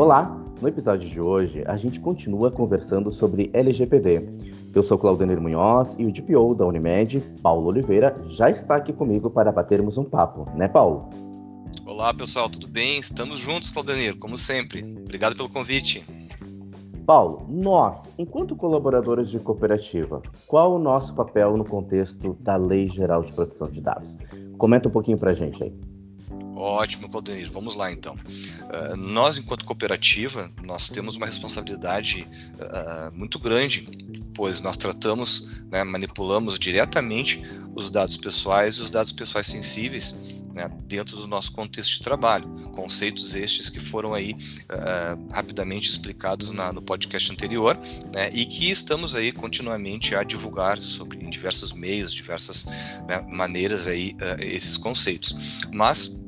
Olá! No episódio de hoje, a gente continua conversando sobre LGPD. Eu sou Claudenir Munhoz e o DPO da Unimed, Paulo Oliveira, já está aqui comigo para batermos um papo, né, Paulo? Olá, pessoal, tudo bem? Estamos juntos, Claudenir, como sempre. Obrigado pelo convite. Paulo, nós, enquanto colaboradores de cooperativa, qual o nosso papel no contexto da Lei Geral de Proteção de Dados? Comenta um pouquinho para a gente aí. Ótimo, Claudenir. Vamos lá, então. Uh, nós, enquanto cooperativa, nós temos uma responsabilidade uh, muito grande, pois nós tratamos, né, manipulamos diretamente os dados pessoais e os dados pessoais sensíveis né, dentro do nosso contexto de trabalho. Conceitos estes que foram aí rapidamente explicados na, no podcast anterior né, e que estamos aí continuamente a divulgar sobre em diversos meios, diversas né, maneiras aí esses conceitos. Mas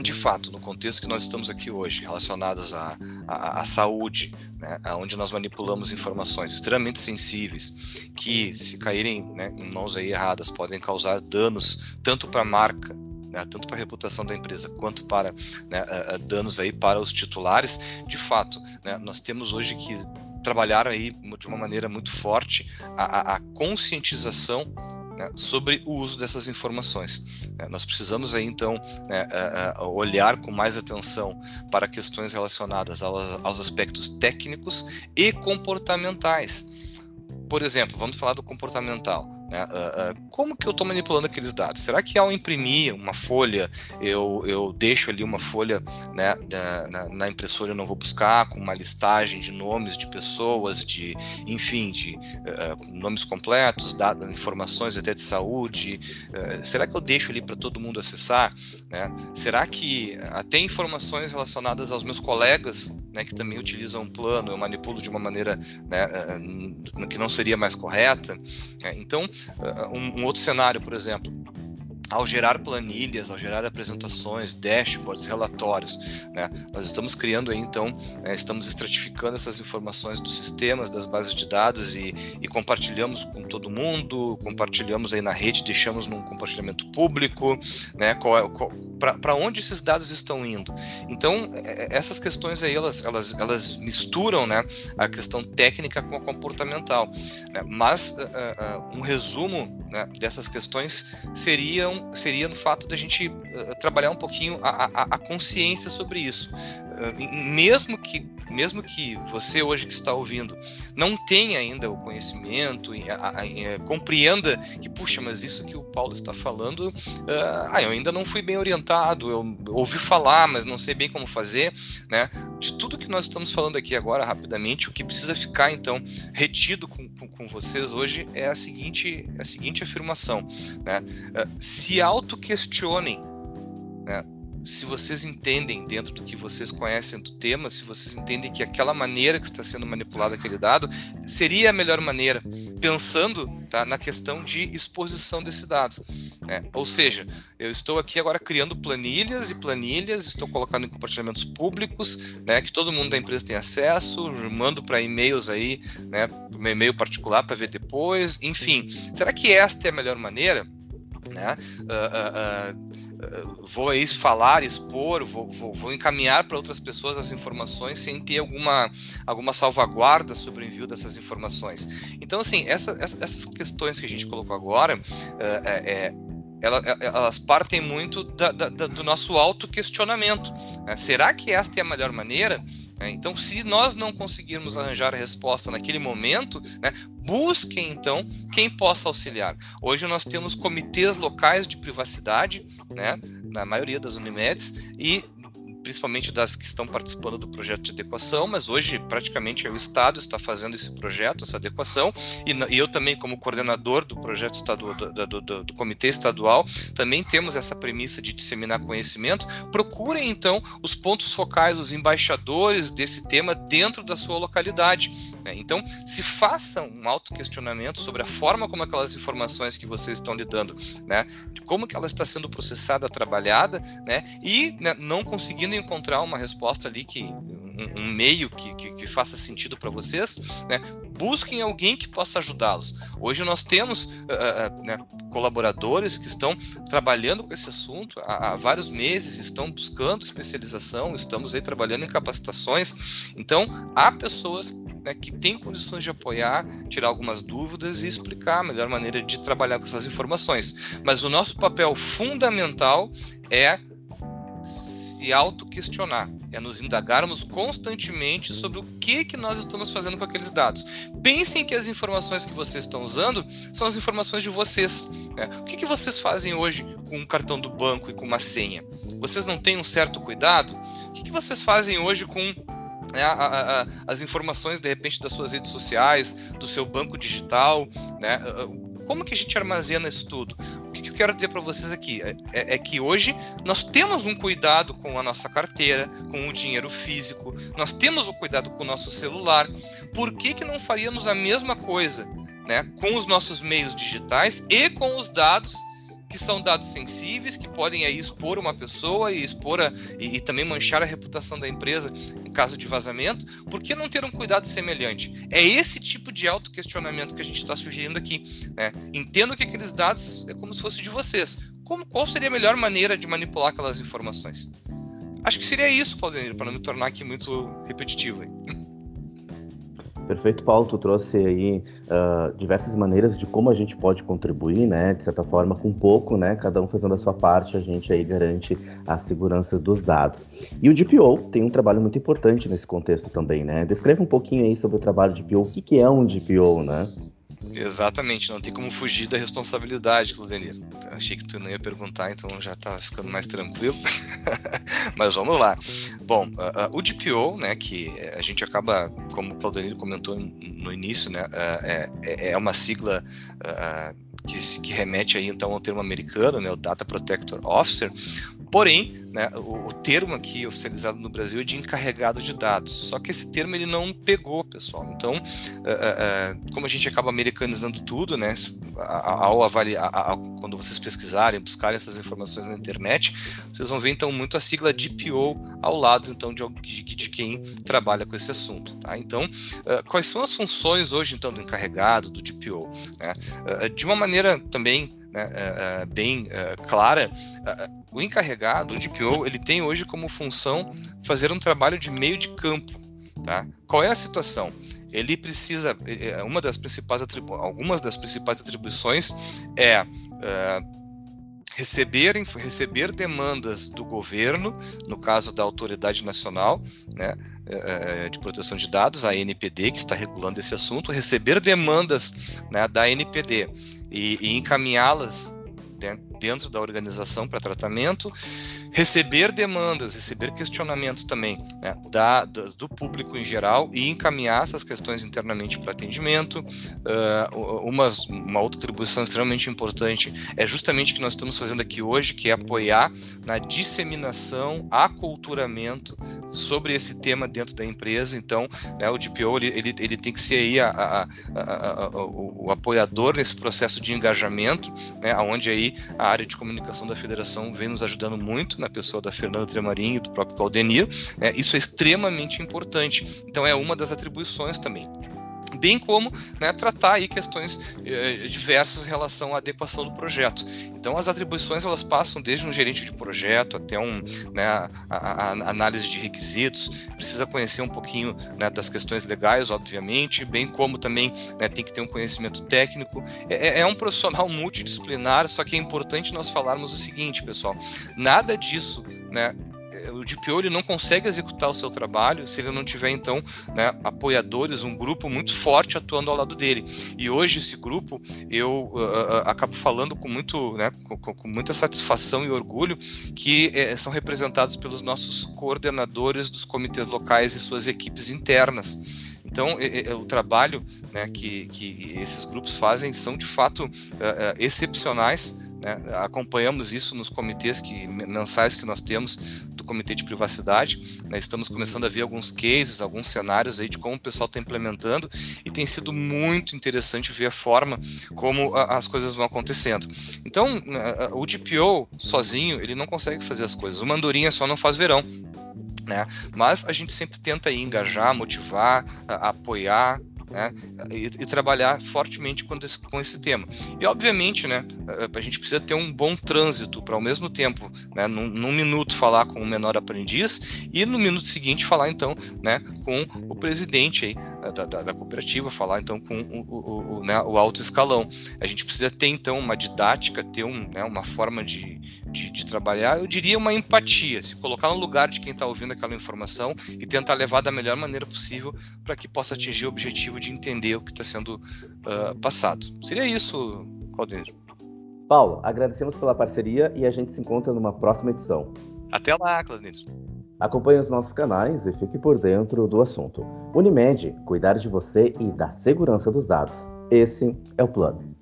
de fato, no contexto que nós estamos aqui hoje, relacionados à, à, à saúde, né, onde nós manipulamos informações extremamente sensíveis, que se caírem né, em mãos aí erradas podem causar danos tanto para a marca, né, tanto para a reputação da empresa quanto para né, danos aí para os titulares. De fato, né, nós temos hoje que trabalhar aí de uma maneira muito forte a, a conscientização né, sobre o uso dessas informações. É, nós precisamos aí então né, olhar com mais atenção para questões relacionadas aos aspectos técnicos e comportamentais. Por exemplo, vamos falar do comportamental. Né? Uh, uh, como que eu estou manipulando aqueles dados? Será que ao imprimir uma folha, eu, eu deixo ali uma folha né, na, na, impressora, eu não vou buscar com uma listagem de nomes de pessoas, de, enfim, de uh, nomes completos, dados, informações até de saúde? será que eu deixo ali para todo mundo acessar? Né? Será que até informações relacionadas aos meus colegas, né, que também utilizam um plano, eu manipulo de uma maneira né, que não seria mais correta? Né? Então, um, um outro cenário, por exemplo, ao gerar planilhas, ao gerar apresentações, dashboards, relatórios, né? nós estamos criando aí então, né, estamos estratificando essas informações dos sistemas, das bases de dados e, e compartilhamos com todo mundo, compartilhamos aí na rede, deixamos num compartilhamento público, né? É, para onde esses dados estão indo? Então é, é, essas questões aí elas, elas, elas misturam, né, a questão técnica com a comportamental, né? mas uh, uh, um resumo né, dessas questões seriam seria no fato da gente uh, trabalhar um pouquinho a, a, a consciência sobre isso. Uh, mesmo que mesmo que você hoje que está ouvindo não tenha ainda o conhecimento, a, compreenda que, puxa, mas isso que o Paulo está falando, uh, ah, eu ainda não fui bem orientado, eu ouvi falar, mas não sei bem como fazer, né? De tudo que nós estamos falando aqui agora, rapidamente, o que precisa ficar, então, retido com, com, com vocês hoje é a seguinte, a seguinte afirmação, né? Uh, se auto-questionem, né? se vocês entendem dentro do que vocês conhecem do tema, se vocês entendem que aquela maneira que está sendo manipulado aquele dado seria a melhor maneira, pensando tá, na questão de exposição desse dado. Né? Ou seja, eu estou aqui agora criando planilhas e planilhas, estou colocando em compartilhamentos públicos, né, que todo mundo da empresa tem acesso, mando para e-mails aí, né, meu e-mail particular para ver depois, enfim. Será que esta é a melhor maneira? Né? Uh, uh, uh, vou aí falar, expor, vou, vou, vou encaminhar para outras pessoas as informações sem ter alguma, alguma salvaguarda sobre o envio dessas informações. Então, assim, essa, essa, essas questões que a gente colocou agora, é, é, elas partem muito da, da, do nosso auto-questionamento. Né? Será que esta é a melhor maneira? É, então, se nós não conseguirmos arranjar a resposta naquele momento, né, busquem então quem possa auxiliar. Hoje nós temos comitês locais de privacidade, né, na maioria das Unimedes, e principalmente das que estão participando do projeto de adequação, mas hoje praticamente é o Estado está fazendo esse projeto, essa adequação, e, eu também, como coordenador do projeto estadual, do, do, do, do, comitê estadual, também temos essa premissa de disseminar conhecimento. Procurem então os pontos focais, os embaixadores desse tema dentro da sua localidade. Né? Então, se façam um auto-questionamento sobre a forma como aquelas informações que vocês estão lidando, né, de como que ela está sendo processada, trabalhada, né, e né, não conseguindo encontrar uma resposta ali que um, um meio que, que, que, faça sentido para vocês, né? busquem alguém que possa ajudá-los. Hoje nós temos uh, uh, né, colaboradores que estão trabalhando com esse assunto há, há, vários meses, estão buscando especialização, estamos aí trabalhando em capacitações. Então, há pessoas né, que têm condições de apoiar, tirar algumas dúvidas e explicar a melhor maneira de trabalhar com essas informações. Mas o nosso papel fundamental é se auto-questionar, é nos indagarmos constantemente sobre o que, que nós estamos fazendo com aqueles dados. Pensem que as informações que vocês estão usando são as informações de vocês. Né? O que, que vocês fazem hoje com um cartão do banco e com uma senha? Vocês não têm um certo cuidado? O que, que vocês fazem hoje com né, a, a, a, as informações de repente das suas redes sociais, do seu banco digital, né? Como que a gente armazena isso tudo? Quero dizer para vocês aqui é, é, é, que hoje nós temos um cuidado com a nossa carteira, com o dinheiro físico, nós temos o cuidado com o nosso celular. Por que, que não faríamos a mesma coisa né, com os nossos meios digitais e com os dados que são dados sensíveis, que podem aí expor uma pessoa e expor a, e, e, também manchar a reputação da empresa em caso de vazamento, por que não ter um cuidado semelhante? É esse tipo de autoquestionamento que a gente está sugerindo aqui. Né? Entendo que aqueles dados é como se fosse de vocês. Como, qual seria a melhor maneira de manipular aquelas informações? Acho que seria isso, Claudemir, para não me tornar aqui muito repetitivo. Perfeito, Paulo. Tu trouxe aí uh, diversas maneiras de como a gente pode contribuir, né? De certa forma, com pouco, né? Cada um fazendo a sua parte, a gente aí garante a segurança dos dados. E o DPO tem um trabalho muito importante nesse contexto também, né? Descreva um pouquinho aí sobre o trabalho de DPO. O que, que é um DPO, né? Exatamente, não tem como fugir da responsabilidade, Claudenir. Achei que tu não ia perguntar, então já tá ficando mais tranquilo. Mas vamos lá. Bom, uh, uh, o DPO, né, que a gente acaba, como o Claudenir comentou no início, né, uh, é, é uma sigla que, que remete aí então ao termo americano, né, o Data Protector Officer, Porém, né, o, o, termo aqui oficializado no Brasil é de encarregado de dados. Só que esse termo ele não pegou, pessoal. Então, uh, uh, como a gente acaba americanizando tudo, né, ao avaliar, quando vocês pesquisarem, buscarem essas informações na internet, vocês vão ver então muito a sigla DPO ao lado então de, de, de quem trabalha com esse assunto. Tá? Então, uh, quais são as funções hoje então do encarregado, do DPO? Né? de uma maneira também né, bem clara, o encarregado, o DPO, ele tem hoje como função fazer um trabalho de meio de campo. Tá? Qual é a situação? Ele precisa, é, é, uma das principais algumas das principais atribuições é receber, receber demandas do governo, no caso da Autoridade Nacional né, é, de Proteção de Dados, a NPD, que está regulando esse assunto, receber demandas né, da NPD e, e encaminhá-las dentro da organização para tratamento, receber demandas, receber questionamentos também né, da, do, público em geral e encaminhar essas questões internamente para atendimento. Uh, uma, outra atribuição extremamente importante é justamente o que nós estamos fazendo aqui hoje, que é apoiar na disseminação, aculturamento sobre esse tema dentro da empresa. Então, né, o DPO ele, ele, ele, tem que ser aí a, a, a, o, o, apoiador nesse processo de engajamento, né, onde aí a área de comunicação da federação vem nos ajudando muito na pessoa da Fernanda Tremarim e do próprio Claudenir. Né, isso é extremamente importante. Então, é uma das atribuições também bem como né, tratar aí questões eh, diversas em relação à adequação do projeto. Então, as atribuições elas passam desde um gerente de projeto até um, né, a, a, a análise de requisitos, precisa conhecer um pouquinho né, das questões legais, obviamente, bem como também né, tem que ter um conhecimento técnico. É, é, é um profissional multidisciplinar, só que é importante nós falarmos o seguinte, pessoal: nada disso né, o DPO ele não consegue executar o seu trabalho se ele não tiver então né, apoiadores, um grupo muito forte atuando ao lado dele. E hoje esse grupo eu uh, acabo falando com muito, né, com, com, muita satisfação e orgulho que uh, são representados pelos nossos coordenadores dos comitês locais e suas equipes internas. Então, o trabalho né, que, que esses grupos fazem são de fato uh, excepcionais né? Acompanhamos isso nos comitês que, mensais que nós temos do Comitê de Privacidade. Né? Estamos começando a ver alguns cases, alguns cenários aí de como o pessoal está implementando e tem sido muito interessante ver a forma como a, as coisas vão acontecendo. Então, né, o DPO sozinho, ele não consegue fazer as coisas. O Mandorinha só não faz verão. Né? Mas a gente sempre tenta aí engajar, motivar, a, apoiar, né, e, e, trabalhar fortemente com esse, com esse, tema. E, obviamente, né, a gente precisa ter um bom trânsito para, ao mesmo tempo, né, num, num, minuto, falar com o menor aprendiz e, no minuto seguinte, falar, então, né, com o presidente aí, da, da, da cooperativa, falar, então, com o, o, o, né, o, alto escalão. A gente precisa ter, então, uma didática, ter um, né, uma forma de, de, de trabalhar, eu diria uma empatia, se colocar no lugar de quem está ouvindo aquela informação e tentar levar da melhor maneira possível para que possa atingir o objetivo de entender o que está sendo uh, passado. Seria isso, Claudinho. Paulo, agradecemos pela parceria e a gente se encontra numa próxima edição. Até lá, Claudinho. Acompanhe os nossos canais e fique por dentro do assunto. Unimed, cuidar de você e da segurança dos dados. Esse é o plano.